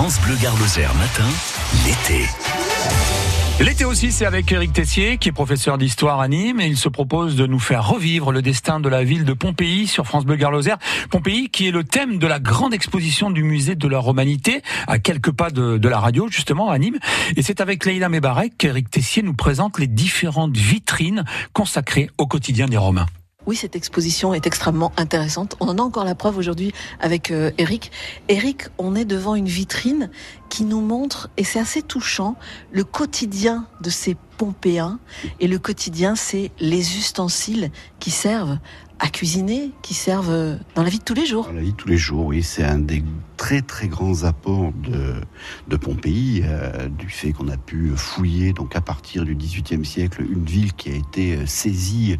France Bleu Gare matin, l'été. L'été aussi, c'est avec Eric Tessier, qui est professeur d'histoire à Nîmes, et il se propose de nous faire revivre le destin de la ville de Pompéi sur France Bleu Gare Pompéi, qui est le thème de la grande exposition du musée de la Romanité, à quelques pas de, la radio, justement, à Nîmes. Et c'est avec Leïla Mebarek qu'Eric Tessier nous présente les différentes vitrines consacrées au quotidien des Romains. Oui, cette exposition est extrêmement intéressante. On en a encore la preuve aujourd'hui avec euh, Eric. Eric, on est devant une vitrine qui nous montre, et c'est assez touchant, le quotidien de ces Et le quotidien, c'est les ustensiles qui servent à cuisiner, qui servent dans la vie de tous les jours. Dans la vie de tous les jours, oui. C'est un des très très grands apports de, de Pompéi, euh, du fait qu'on a pu fouiller, donc à partir du XVIIIe siècle, une ville qui a été euh, saisie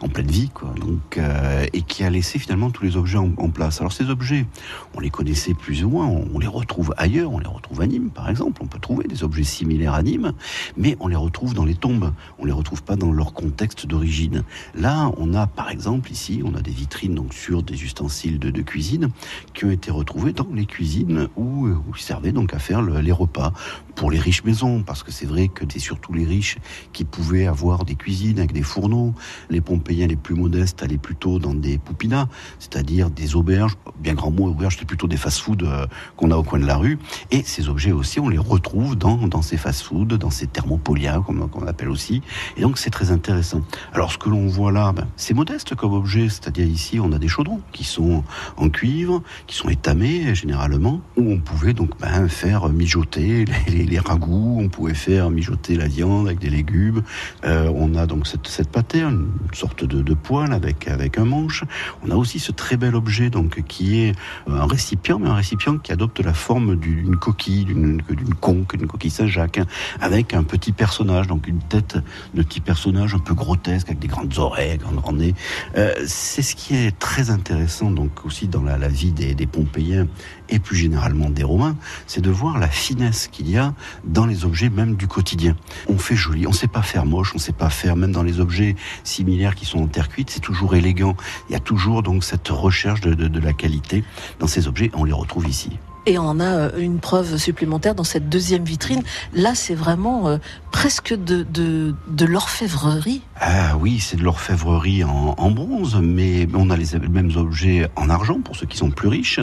en pleine vie, quoi. Donc, euh, et qui a laissé finalement tous les objets en, place. Alors ces objets, on les connaissait plus ou moins, on, les retrouve ailleurs, on les retrouve à Nîmes par exemple, on peut trouver des objets similaires à Nîmes, mais on les retrouve dans les tombes, on les retrouve pas dans leur contexte d'origine. Là, on a par exemple ici, on a des vitrines donc sur des ustensiles de, cuisine qui ont été retrouvés dans les cuisines où, euh, où ils servaient donc à faire les repas pour les riches maisons, parce que c'est vrai que c'est surtout les riches qui pouvaient avoir des cuisines avec des fourneaux. Les Pompéiens les plus modestes allaient plutôt dans des poupinas, c'est-à-dire des auberges, bien grand mot, auberge, c'est plutôt des fast-foods euh, qu'on a au coin de la rue. Et ces objets aussi, on les retrouve dans, dans ces fast-foods, dans ces thermopoliens, comme on appelle aussi. Et donc c'est très intéressant. Alors ce que l'on voit là, ben, c'est modeste comme objet, c'est-à-dire ici on a des chaudrons qui sont en cuivre, qui sont étamés généralement, où on pouvait donc ben, faire mijoter les, ragoûts, on pouvait faire mijoter la viande avec des légumes. Euh, on a donc cette, cette une sorte de, de poêle avec, avec un manche. On a aussi ce très bel objet donc qui est un récipient, mais un récipient qui adopte la forme d'une coquille, d'une conque, d'une coquille Saint-Jacques, hein, avec un petit personnage, donc une tête de petit personnage un peu grotesque, avec des grandes oreilles, un grand nez. Euh, c'est ce qui est très intéressant donc aussi dans la, vie des, des Pompéiens et plus généralement des Romains, c'est de voir la finesse qu'il y a dans les objets même du quotidien. On fait joli, on sait pas faire moche, on sait pas faire même dans les objets similaires qui sont en terre cuite, c'est toujours élégant. Il y a toujours donc cette recherche de, de, de la qualité dans ces objets, on les retrouve ici. Et on a euh, une preuve supplémentaire dans cette deuxième vitrine. Là, c'est vraiment euh, presque de, de, de l'orfèvrerie. Ah oui, c'est de l'orfèvrerie en, en, bronze, mais on a les mêmes objets en argent pour ceux qui sont plus riches.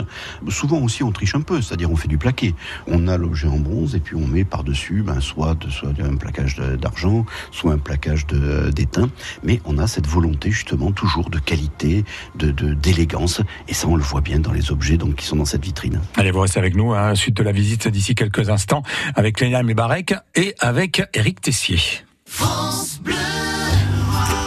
Souvent aussi, on triche un peu, c'est-à-dire on fait du plaqué. On a l'objet en bronze et puis on met par-dessus ben, soit, soit un plaquage d'argent, soit un plaquage d'étain. Mais on a cette volonté justement toujours de qualité, de d'élégance. Et ça, on le voit bien dans les objets donc, qui sont dans cette vitrine. Allez, vous restez avec nous, hein, suite de la visite d'ici quelques instants, avec Léna Mebarek et avec Eric Tessier. France Bleu.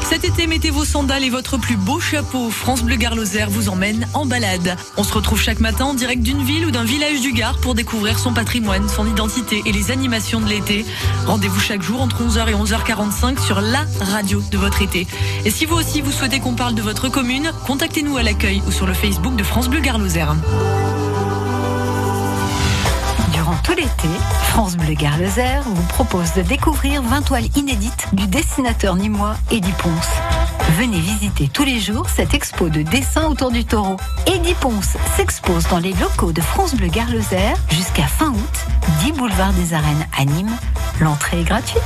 Cet été, mettez vos sandales et votre plus beau chapeau. France Bleu Gare vous emmène en balade. On se retrouve chaque matin en direct d'une ville ou d'un village du Gard pour découvrir son patrimoine, son identité et les animations de l'été. Rendez-vous chaque jour entre 11h et 11h45 sur la radio de votre été. Et si vous aussi vous souhaitez qu'on parle de votre commune, contactez-nous à l'accueil ou sur le Facebook de France Bleu Gare tout l'été, France Bleu Gare vous propose de découvrir 20 toiles inédites du dessinateur nîmois Eddie Ponce. Venez visiter tous les jours cette expo de dessin autour du taureau. Eddie Ponce s'expose dans les locaux de France Bleu Gare jusqu'à fin août, 10 boulevard des Arènes à Nîmes. L'entrée est gratuite.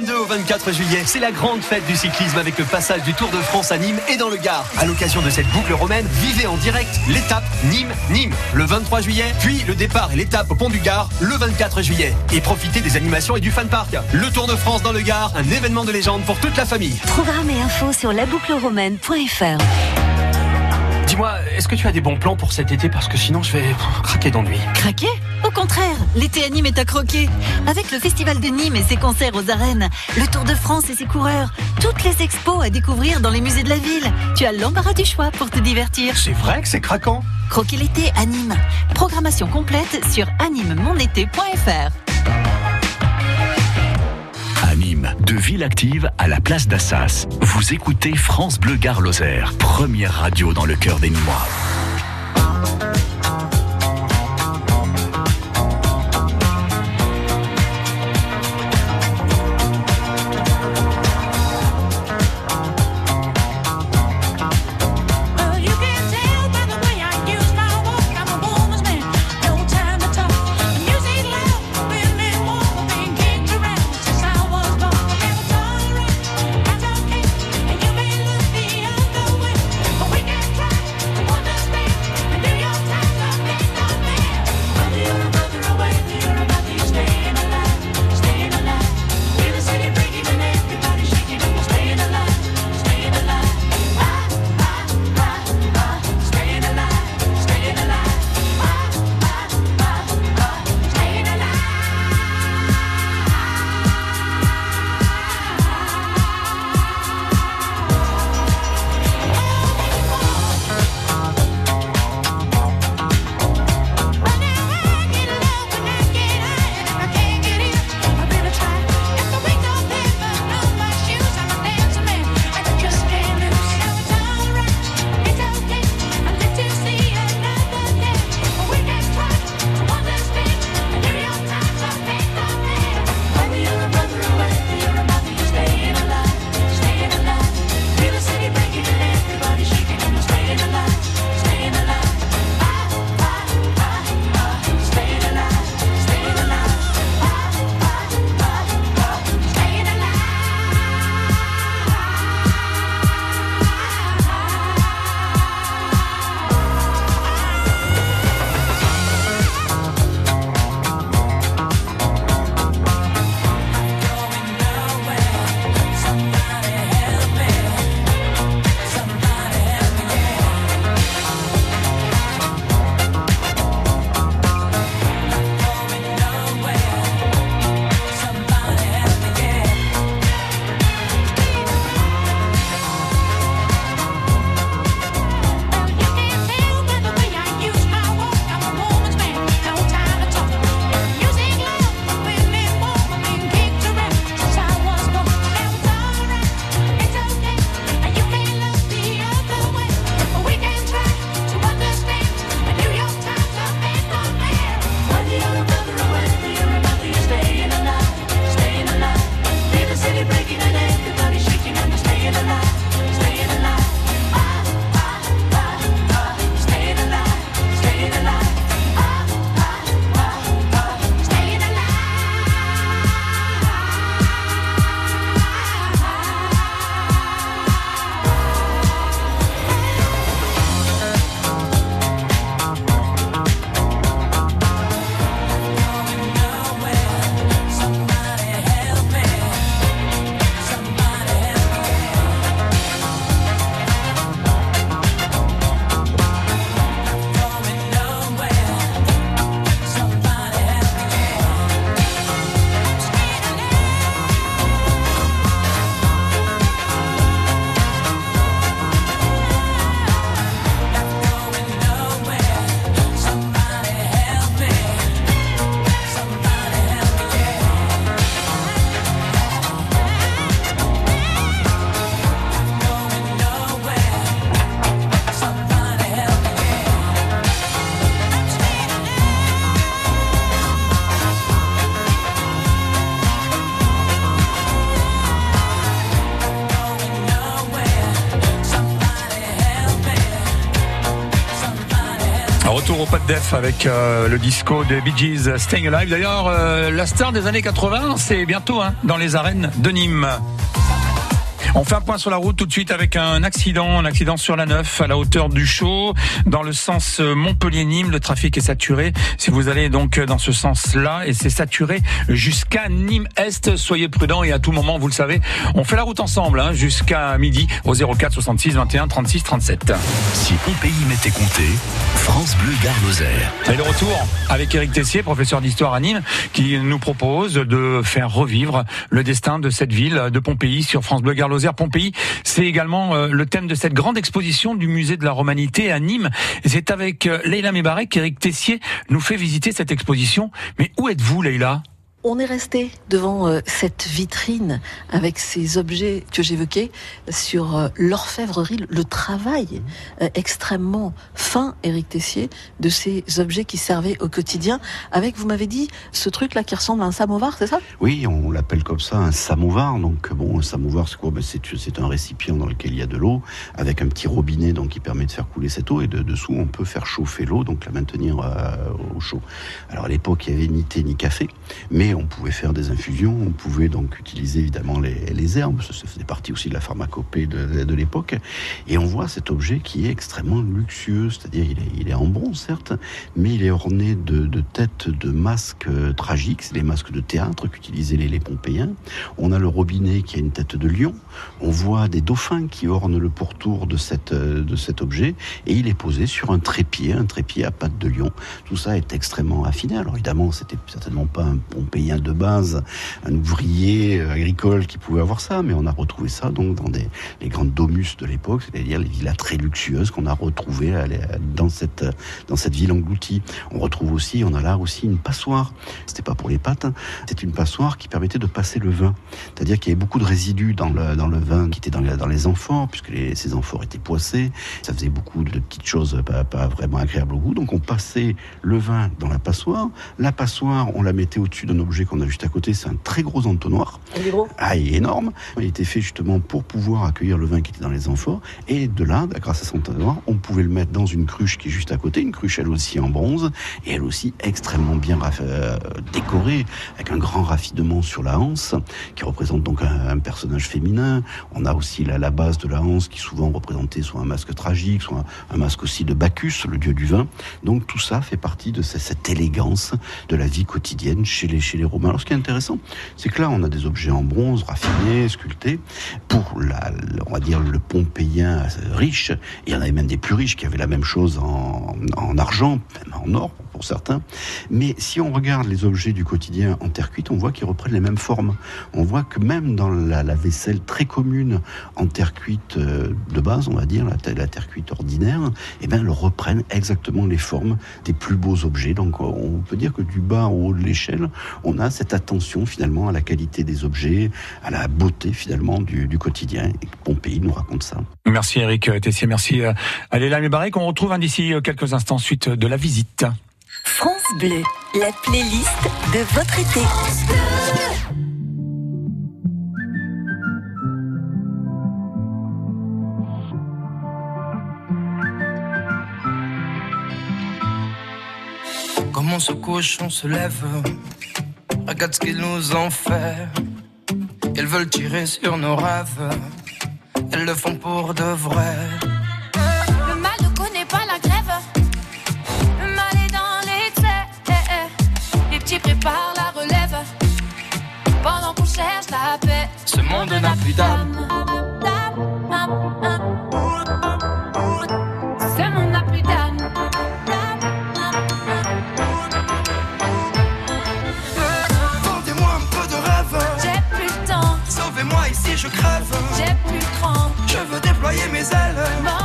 22 au 24 juillet, c'est la grande fête du cyclisme avec le passage du Tour de France à Nîmes et dans le Gard. À l'occasion de cette boucle romaine, vivez en direct l'étape Nîmes-Nîmes le 23 juillet, puis le départ et l'étape au Pont du Gard le 24 juillet. Et profitez des animations et du fan park. Le Tour de France dans le Gard, un événement de légende pour toute la famille. Programme et info sur laboucleromaine.fr. Dis-moi, est-ce que tu as des bons plans pour cet été Parce que sinon, je vais craquer d'ennui. Craquer Au contraire, l'été à Nîmes est à croquer. Avec le Festival de Nîmes et ses concerts aux arènes, le Tour de France et ses coureurs, toutes les expos à découvrir dans les musées de la ville. Tu as l'embarras du choix pour te divertir. C'est vrai que c'est craquant. Croquer l'été à Nîmes. Programmation complète sur animemonété.fr. de Ville Active à la place d'Assas. Vous écoutez France Bleu Gare première radio dans le cœur des Nîmois. Def avec euh, le disco de Bee Gees Staying Alive. D'ailleurs, euh, la star des années 80, c'est bientôt hein, dans les arènes de Nîmes. On fait un point sur la route tout de suite avec un accident, un accident sur la 9 à la hauteur du Chaux, dans le sens Montpellier-Nîmes. Le trafic est saturé. Si vous allez donc dans ce sens-là, et c'est saturé jusqu'à Nîmes-Est, soyez prudents et à tout moment, vous le savez, on fait la route ensemble hein, jusqu'à midi au 04 66 21 36 37. Si Pompéi m'était compté, France Bleu Gare Lozère. Et le retour avec Éric Tessier, professeur d'histoire à Nîmes, qui nous propose de faire revivre le destin de cette ville de Pompéi sur France Bleu Gare Pompéi. C'est également euh, le thème de cette grande exposition du musée de la Romanité à Nîmes. C'est avec euh, Leïla Mebarek qu'Éric Tessier nous fait visiter cette exposition. Mais où êtes-vous, Leïla? On est resté devant euh, cette vitrine avec ces objets que j'évoquais sur euh, l'orfèvrerie, le travail euh, extrêmement fin, Éric Tessier, de ces objets qui servaient au quotidien. Avec, vous m'avez dit, ce truc-là qui ressemble à un samovar, c'est ça? Oui, on l'appelle comme ça un samovar. Donc bon, un samovar, c'est quoi? Ben, C'est un récipient dans lequel il y a de l'eau, avec un petit robinet donc qui permet de faire couler cette eau, et de dessous on peut faire chauffer l'eau, donc la maintenir au chaud. Alors à l'époque, il y avait ni thé ni café, mais on pouvait faire des infusions, on pouvait donc utiliser évidemment les, herbes, ça faisait partie aussi de la pharmacopée de, l'époque. Et on voit cet objet qui est extrêmement luxueux, c'est-à-dire il est, en bronze certes, mais il est orné de, têtes de masques euh, tragiques, c'est les masques de théâtre qu'utilisaient les, les Pompéiens. On a le robinet qui a une tête de lion, on voit des dauphins qui ornent le pourtour euh, de cet objet, et il est posé sur un trépied, un trépied à pattes de lion. Tout ça est extrêmement affiné. Alors évidemment, c'était certainement pas un Pompéien de base, un ouvrier euh, agricole qui pouvait avoir ça, mais on a retrouvé ça donc dans des, les grandes domus de l'époque, c'est-à-dire les villas très luxueuses qu'on a retrouvées dans cette, dans cette ville engloutie. On retrouve aussi, on a là aussi une passoire. C'était pas pour les pattes, hein. c'est une passoire qui permettait de passer le vin. C'est-à-dire qu'il y avait beaucoup de résidus dans le, dans le vin qui était dans, dans les amphores, puisque ces amphores étaient poissés. Ça faisait beaucoup de petites choses pas, pas vraiment agréables au goût. Donc on passait le vin dans la passoire. La passoire, on la mettait au-dessus d'un objet qu'on a juste à côté. C'est un très gros entonnoir. Il est gros Ah, il est énorme. Il était fait justement pour pouvoir accueillir le vin qui était dans les amphores. Et de là, grâce à son entonnoir, on pouvait le mettre dans une cruche qui est juste à côté. Une cruche, elle aussi en bronze. Et elle aussi extrêmement bien euh, décorée, avec un grand raffinement sur la hanse, qui représente donc un, personnage féminin. On a aussi la, la, base de la hanse qui souvent représentait soit un masque tragique, soit un, masque aussi de Bacchus, le dieu du vin. Donc tout ça fait partie de cette, cette élégance de la vie quotidienne chez les, chez les Romains. Alors ce qui est intéressant, c'est que là on a des objets en bronze, raffinés, sculptés, pour la, on va dire le Pompéien riche. Il y en avait même des plus riches qui avaient la même chose en, en argent, en or pour certains. Mais si on regarde les objets du quotidien en terre cuite, on voit qu'ils reprennent les mêmes formes. On voit que même dans la, vaisselle très commune en terre cuite euh, de base, on va dire, la, la terre cuite ordinaire, eh bien, elles reprennent exactement les formes des plus beaux objets. Donc, on peut dire que du bas au haut de l'échelle, on a cette attention finalement à la qualité des objets, à la beauté finalement du, du quotidien. Et Pompéi nous raconte ça. Merci Eric Tessier, merci à euh, Léla Mébarek. On retrouve hein, d'ici euh, quelques instants suite de la visite. France Bleu, la playlist de votre été. Comment ce cochon se lève Regarde ce qu'ils nous ont fait. Ils veulent tirer sur nos rêves. Elles le font pour de vrai. Le mal ne connaît pas la grève. Le mal est dans l'excès. Les petits préparent la relève. Pendant qu'on cherche la paix. Ce monde n'a plus d'âme. Je crève. J'ai plus cran. Je veux déployer mes ailes.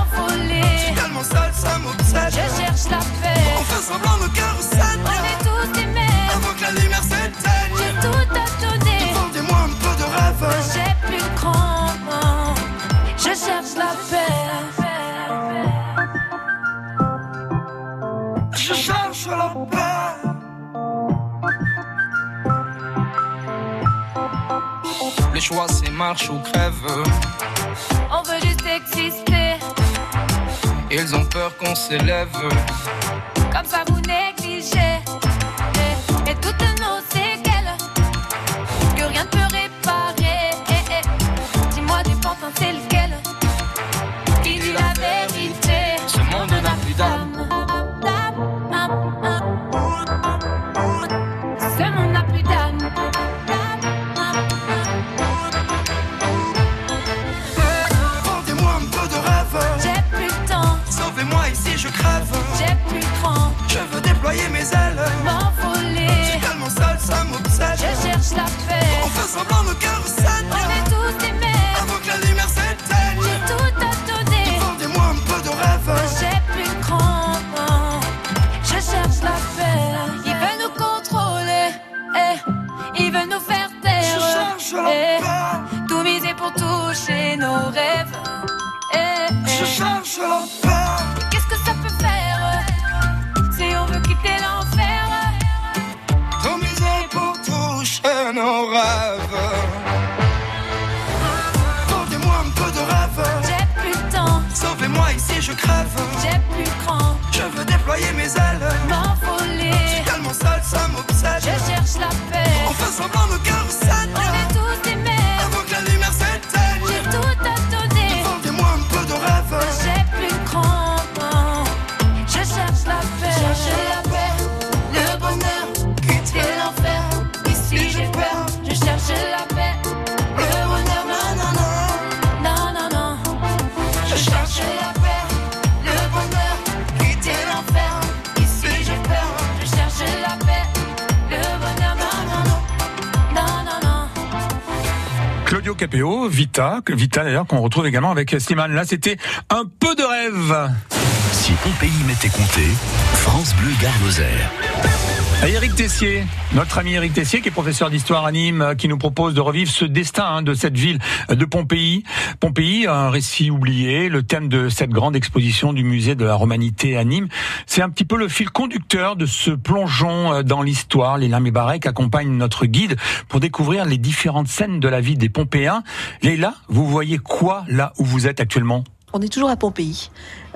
Marche ou crève. On veut juste exister. Ils ont peur qu'on s'élève. Ici, je crève. Claudio Capéo, Vita, Vita d'ailleurs qu'on retrouve également avec Slimane. Là, c'était un peu de rêve. Si Pompéi m'était compté, France Bleu Lozère. Et Eric Tessier, notre ami Eric Tessier, qui est professeur d'histoire à Nîmes, euh, qui nous propose de revivre ce destin hein, de cette ville de Pompéi. Pompéi, un récit oublié, le thème de cette grande exposition du musée de la Romanité à Nîmes. C'est un petit peu le fil conducteur de ce plongeon euh, dans l'histoire. Léla Mébarek accompagne notre guide pour découvrir les différentes scènes de la vie des Pompéens. Léla, vous voyez quoi là où vous êtes actuellement? On est toujours à Pompéi,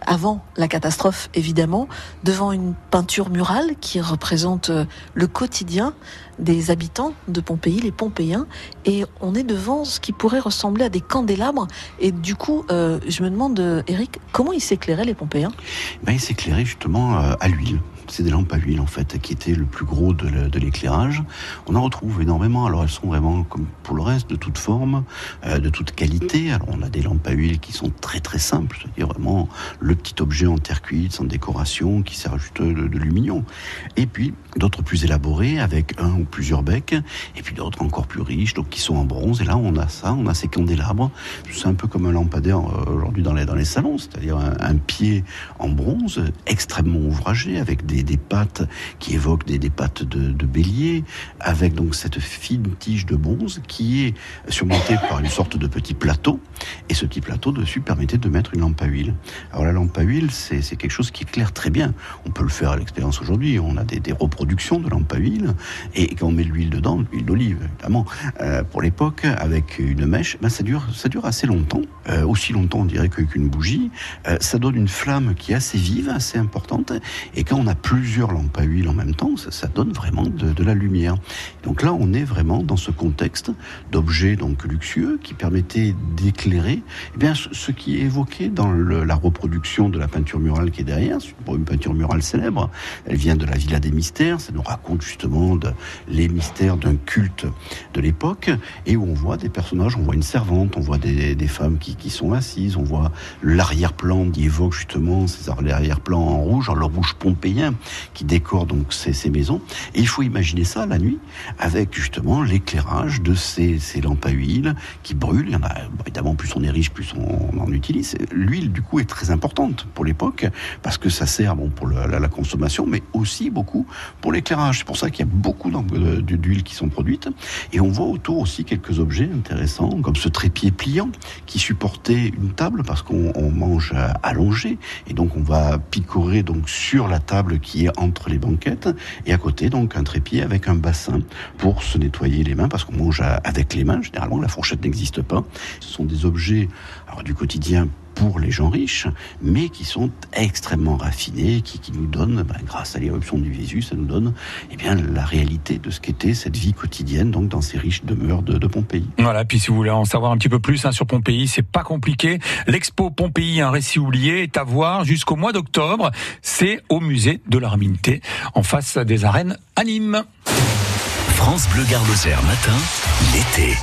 avant la catastrophe évidemment, devant une peinture murale qui représente euh, le quotidien des habitants de Pompéi, les Pompéiens, et on est devant ce qui pourrait ressembler à des candélabres. Et du coup, euh, je me demande, euh, Eric, comment ils s'éclairaient les Pompéiens? Ben, il s'éclairait justement euh, à l'huile. C'est des lampes à huile en fait qui étaient le plus gros de l'éclairage. On en retrouve énormément. Alors elles sont vraiment comme pour le reste de toute forme, euh, de toute qualité. Alors on a des lampes à huile qui sont très très simples, c'est-à-dire vraiment le petit objet en terre cuite sans décoration qui sert juste de, lumignon. Et puis d'autres plus élaborés avec un ou plusieurs becs, et puis d'autres encore plus riches, donc qui sont en bronze. Et là on a ça, on a ces candélabres. C'est un peu comme un lampadaire euh, aujourd'hui dans les dans les salons, c'est-à-dire un pied en bronze extrêmement ouvragé avec des, des pattes qui évoquent des, des pattes de, de bélier, avec donc cette fine tige de bronze qui est surmontée par une sorte de petit plateau. Et ce petit plateau dessus permettait de mettre une lampe à huile. Alors la lampe à huile, c'est quelque chose qui éclaire très bien. On peut le faire à l'expérience aujourd'hui. On a des, des reproductions de lampes à huile et quand on met de l'huile dedans, l'huile d'olive évidemment, euh, pour l'époque, avec une mèche, ben ça dure ça dure assez longtemps, Euh, aussi longtemps on dirait qu'une bougie. Euh, ça donne une flamme qui est assez vive, assez importante. Et quand on a plusieurs lampes à huile en même temps, ça, ça donne vraiment de, de la lumière. Donc là, on est vraiment dans ce contexte d'objets donc luxueux qui permettaient d'éclairer eh bien ce, qui est évoqué dans le- la reproduction de la peinture murale qui est derrière. C'est une peinture murale célèbre. Elle vient de la Villa des Mystères. Ça nous raconte justement de- les mystères d'un culte de l'époque et où on voit des personnages. On voit une servante, on voit des, des femmes qui, qui sont assises, on voit l'arrière-plan qui évoque justement ces arrière-plans en rouge, en le rouge pompéien qui décore donc ces, maisons. Et il faut imaginer ça la nuit avec justement l'éclairage de ces, lampes à huile qui brûlent. Il y en a évidemment plus on est riche, plus on, en utilise. L'huile du coup est très importante pour l'époque parce que ça sert bon pour la, consommation, mais aussi beaucoup pour l'éclairage. C'est pour ça qu'il y a beaucoup d'huiles qui sont produites. Et on voit autour aussi quelques objets intéressants, comme ce trépied pliant qui supportait une table parce qu'on on mange allongé et donc on va picorer donc sur la table qui est entre les banquettes et à côté donc un trépied avec un bassin pour se nettoyer les mains parce qu'on mange avec les mains. Généralement la fourchette n'existe pas. Ce sont des objets alors, du quotidien pour les gens riches, mais qui sont extrêmement raffinés, qui, qui nous donnent, ben, grâce à l'éruption du Vésus, ça nous donne eh bien, la réalité de ce qu'était cette vie quotidienne donc dans ces riches demeures de, de Pompéi. Voilà, puis si vous voulez en savoir un petit peu plus hein, sur Pompéi, c'est pas compliqué. L'expo Pompéi, un récit oublié, est à voir jusqu'au mois d'octobre. C'est au musée de l'Arminté, en face des arènes à Nîmes. France Bleu Garloser matin, l'été.